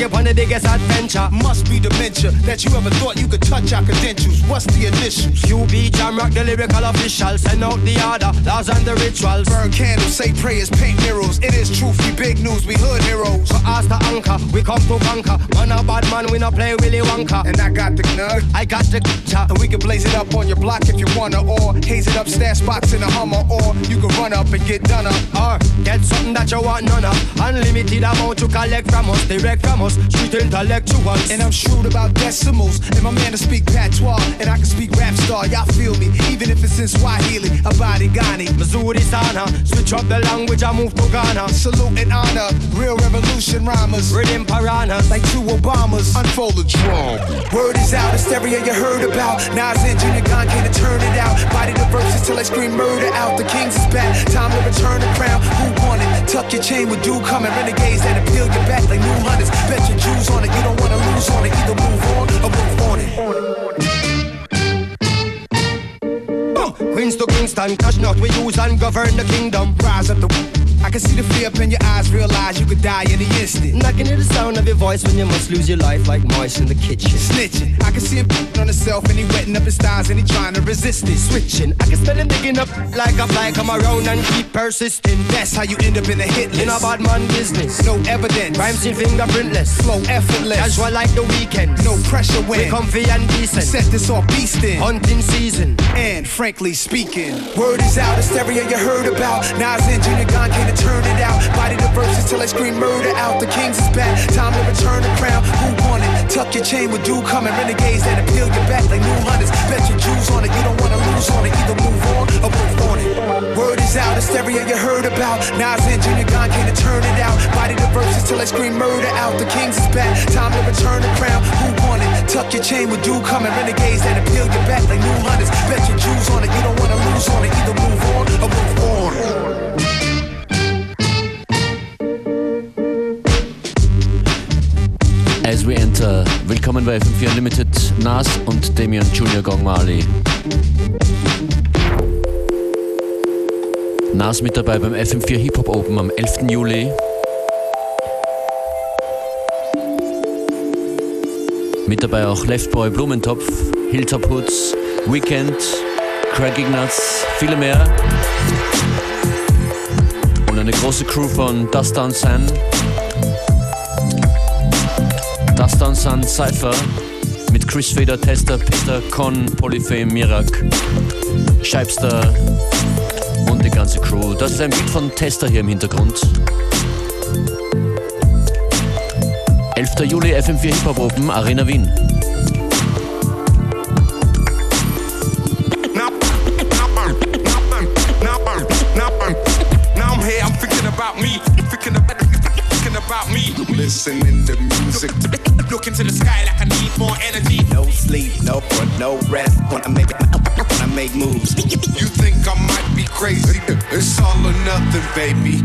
take you on the biggest adventure. Must be dementia that you ever thought you could touch our credentials. What's the initials? QB Jam Rock, the lyrical official. Send out the order, laws and the rituals. Burn candles, say prayers, paint murals. It is truth, we big news, we hood heroes. So ask the anchor, we come to conquer. Man a bad man, we not play Willy Wonka. And I got the nug, I got the and we can blaze it up on your block if you wanna, or haze it up, stash spots in a Hummer, or you can run up and get done up, or get something that you want none of. Unlimited amount to collect from us, direct from us, street intellectuals. And I'm shrewd about decimals, and my man to speak patois, and I can speak rap star. Y'all feel me, even if it's in Swahili, Habari gani, Mzuri sana. Switch up the language, I move to Ghana. Salute and honor, real revolution rhymers, rhythm piranhas, like two Obamas. Unfold the drum. Word is out, hysteria you heard about. Nas and Junior came to turn it out. Body the verses till I scream murder out. The Kings is back, time to return the crown. Who won it? Tuck your chain with dude coming. Renegades that appeal your back like new hunters. Bet your Jews on it, you don't wanna lose on it. Either move on or move on it. Queens to Kingston, cash not we use and govern the kingdom. Rise up the I can see the fear up in your eyes, realize you could die in the instant. I can hear the sound of your voice when you must lose your life like mice in the kitchen. Snitching, I can see him on himself and he wetting up his thighs and he trying to resist it. Switching, I can smell him digging up like a fly, come around and keep persisting. That's how you end up in a hit list. In a bad man business, no evidence. Rhymes in fingerprintless, flow effortless. Casual like the weekend, no pressure when. We comfy and decent. Set this off beastin'. Hunting season, and frankly speaking, word is out, hysteria you heard about. Nas and Junior Gong came to turn it out. Body the verses till I scream murder out. The kings is back, time to return the crown. Who won it? Tuck your chain with dude coming. Renegades that appeal your back like new hunters. Bet your Jews on it, you don't wanna lose on it. Either move on or move on it. Word is out, hysteria you heard about. Nas and Junior Gong can't turn it out. Body the verses till I scream murder out. The kings is back, time to return the crown. Who won it? Tuck your chain with dude coming. Renegades that appeal your back like new hunters. Bet your Jews on it, you don't wanna lose on it. Either move on or move on. As we enter, willkommen bei FM4 Unlimited, Nas und Damian Junior Gong Mali. Nas mit dabei beim FM4 Hip Hop Open am 11. Juli. Mit dabei auch Leftboy Blumentopf, Hilltop Hoods, Weekend, Craig Ignatz, viele mehr. Und eine große Crew von Dust Down San. Down Sun Cypher mit Chris Fader, Tester, Peter, Con, Polyfame, Mirak, Scheibster und die ganze Crew. Das ist ein Bild von Tester hier im Hintergrund. 11. Juli FM4 Hip Hop Open, Arena Wien. about me. Listening to music. Look into the sky like I need more energy. No sleep, no for no rest. When I make when I make moves. You think I might be crazy? It's all or nothing, baby.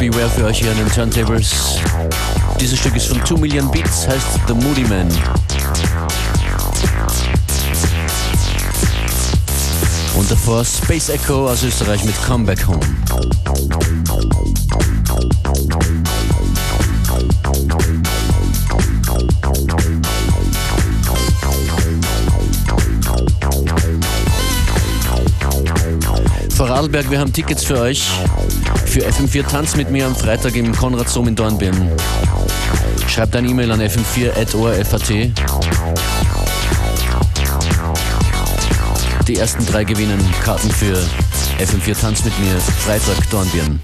Beware für euch hier an den Turntables. Dieses Stück ist von 2 Million Beats, heißt The Moody Man. Und davor Space Echo aus Österreich mit Comeback Home. Vorarlberg, wir haben Tickets für euch. Für FM4 Tanz mit mir am Freitag im Konrad Sohm in Dornbirn. Schreibt ein E-Mail an fm4.orf.at. Die ersten drei gewinnen Karten für FM4 Tanz mit mir, Freitag Dornbirn.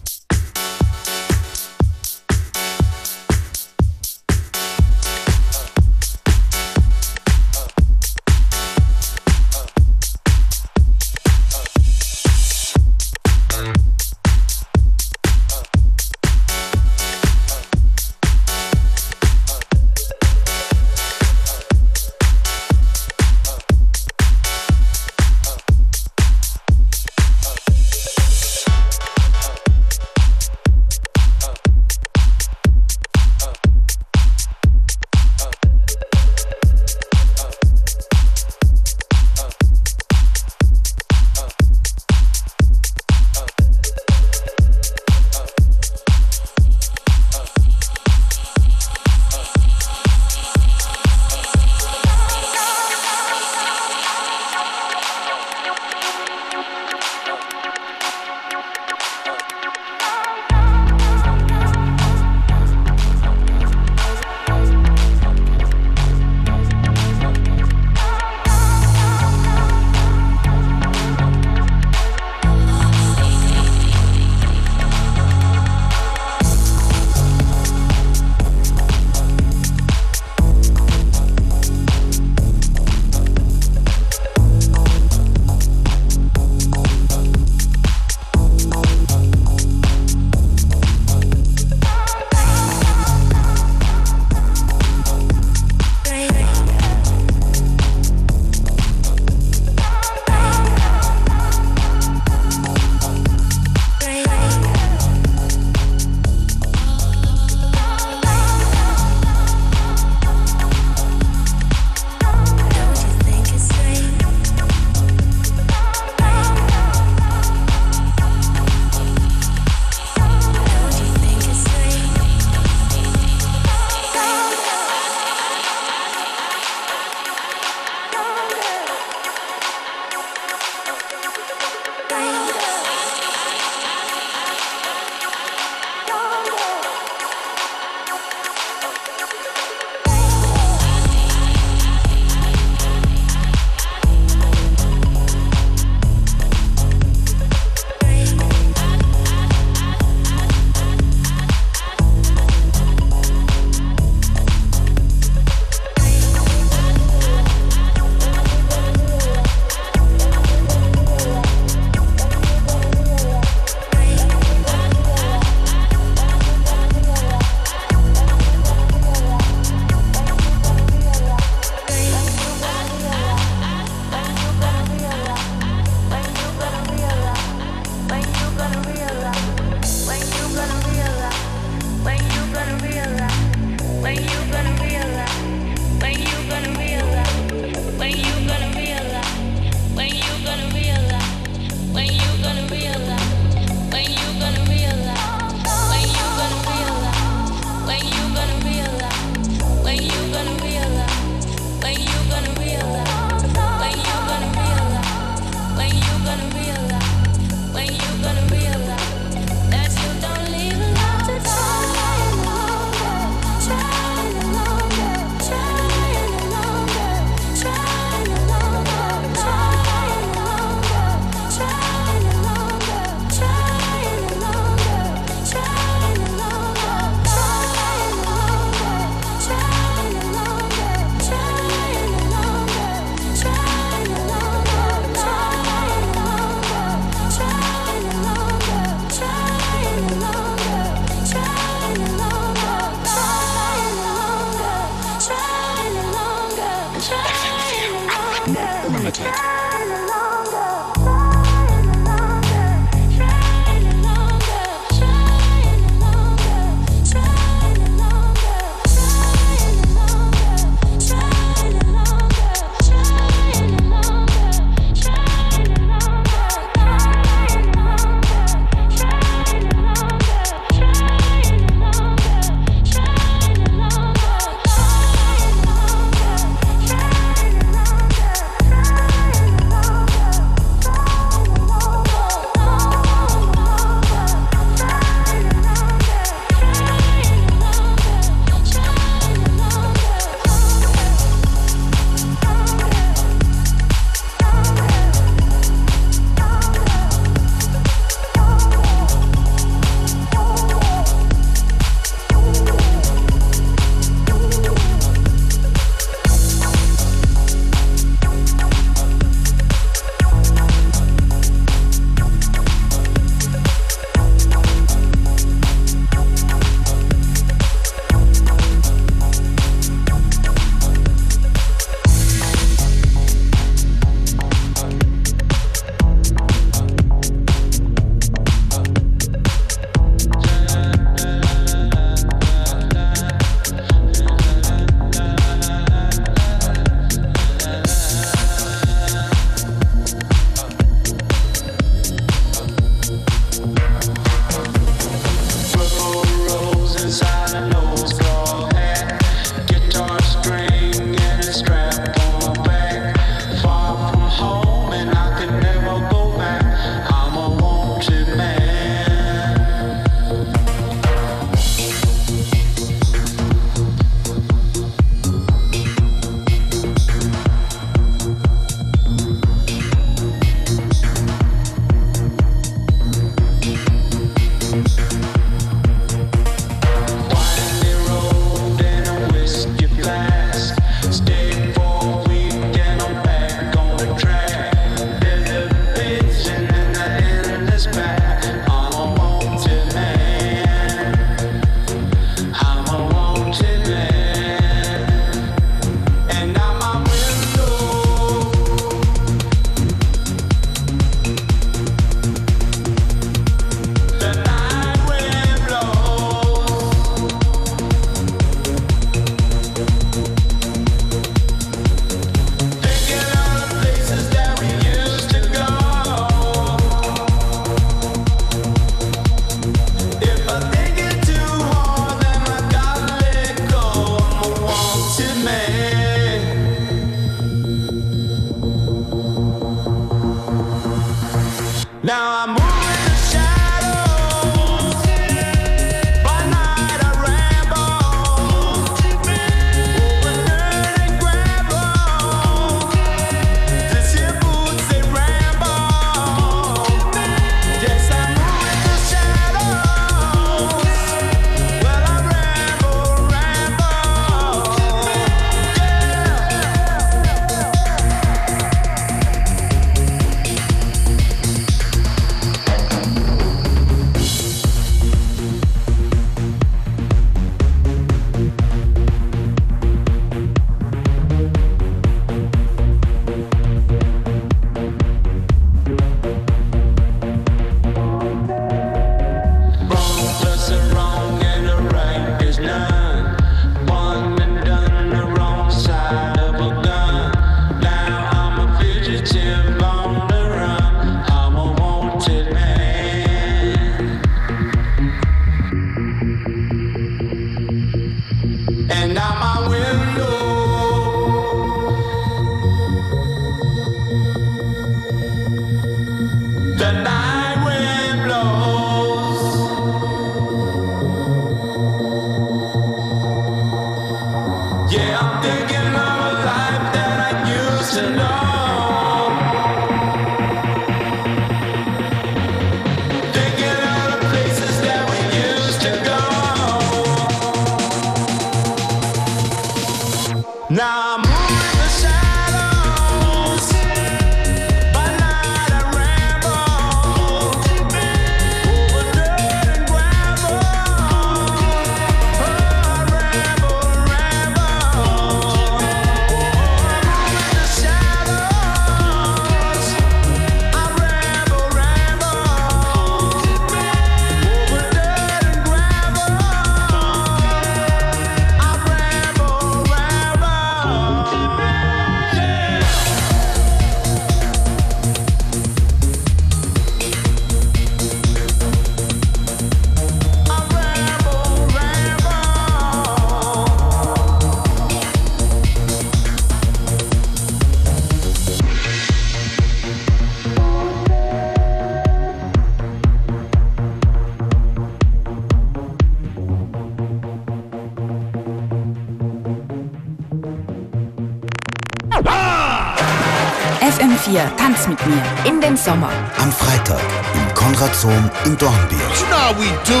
Mit mir in den Sommer. Am Freitag im Konrad Zoom in Dornbirn. You know we do.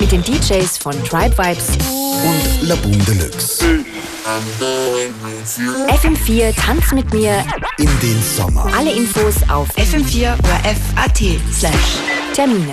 Mit den DJs von Tribe Vibes und Laboom Deluxe. FM4 Tanz mit mir in den Sommer. Alle Infos auf fm4 oder FAT slash Termine.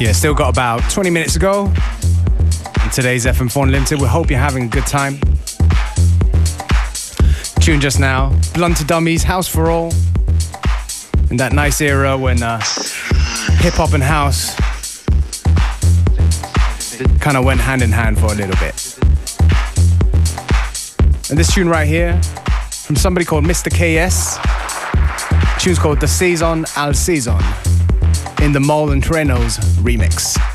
Yeah, still got about 20 minutes to go in today's FM4 Unlimited. We hope you're having a good time. Tune just now, Blunted Dummies, House for All. In that nice era when uh, hip hop and house kind of went hand in hand for a little bit. And this tune right here, from somebody called Mr. KS, tune's called The Season Al Saison in the and Reynolds remix.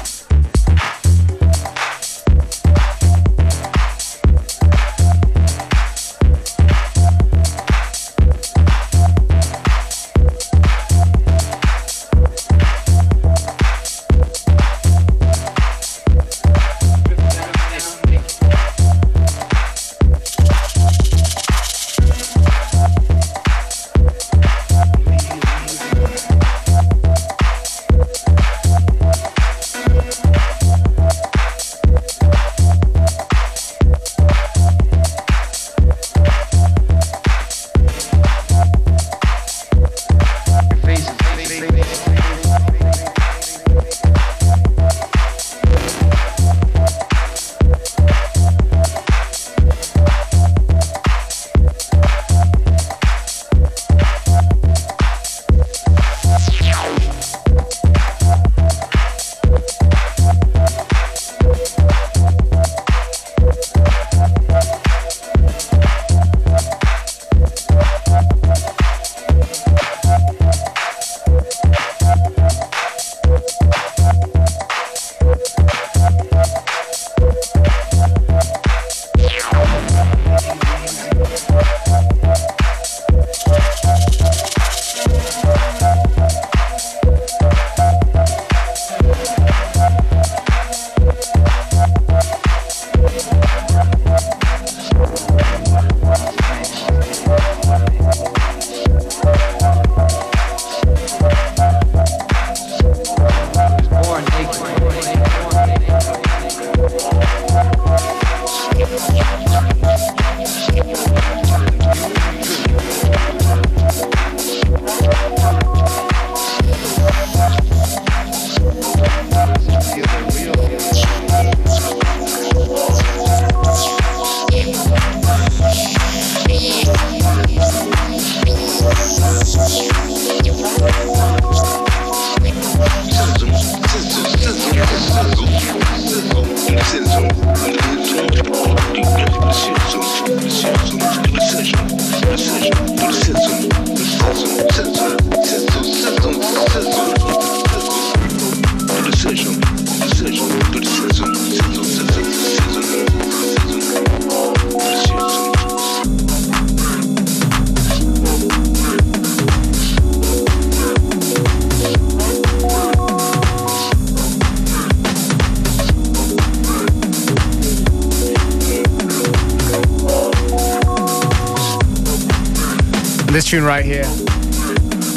This tune right here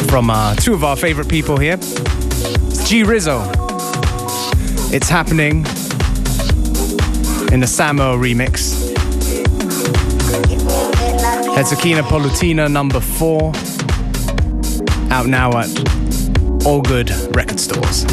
from uh, two of our favorite people here. It's G Rizzo. It's happening in the Samo remix. Hetzakina Polutina number four. Out now at all good record stores.